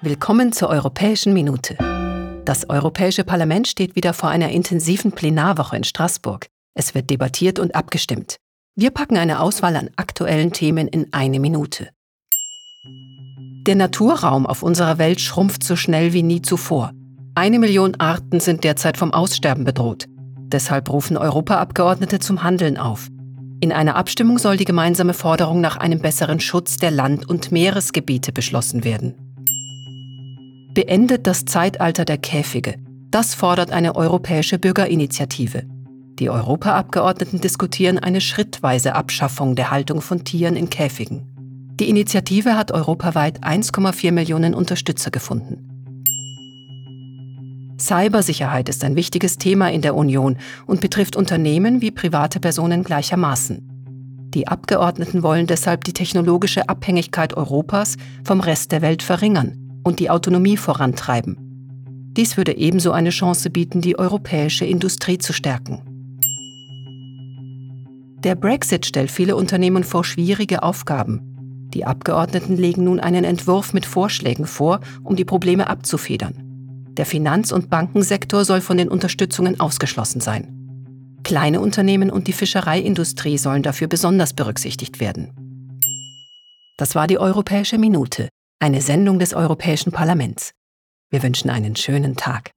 Willkommen zur Europäischen Minute. Das Europäische Parlament steht wieder vor einer intensiven Plenarwoche in Straßburg. Es wird debattiert und abgestimmt. Wir packen eine Auswahl an aktuellen Themen in eine Minute. Der Naturraum auf unserer Welt schrumpft so schnell wie nie zuvor. Eine Million Arten sind derzeit vom Aussterben bedroht. Deshalb rufen Europaabgeordnete zum Handeln auf. In einer Abstimmung soll die gemeinsame Forderung nach einem besseren Schutz der Land- und Meeresgebiete beschlossen werden. Beendet das Zeitalter der Käfige. Das fordert eine europäische Bürgerinitiative. Die Europaabgeordneten diskutieren eine schrittweise Abschaffung der Haltung von Tieren in Käfigen. Die Initiative hat europaweit 1,4 Millionen Unterstützer gefunden. Cybersicherheit ist ein wichtiges Thema in der Union und betrifft Unternehmen wie private Personen gleichermaßen. Die Abgeordneten wollen deshalb die technologische Abhängigkeit Europas vom Rest der Welt verringern und die Autonomie vorantreiben. Dies würde ebenso eine Chance bieten, die europäische Industrie zu stärken. Der Brexit stellt viele Unternehmen vor schwierige Aufgaben. Die Abgeordneten legen nun einen Entwurf mit Vorschlägen vor, um die Probleme abzufedern. Der Finanz- und Bankensektor soll von den Unterstützungen ausgeschlossen sein. Kleine Unternehmen und die Fischereiindustrie sollen dafür besonders berücksichtigt werden. Das war die Europäische Minute, eine Sendung des Europäischen Parlaments. Wir wünschen einen schönen Tag.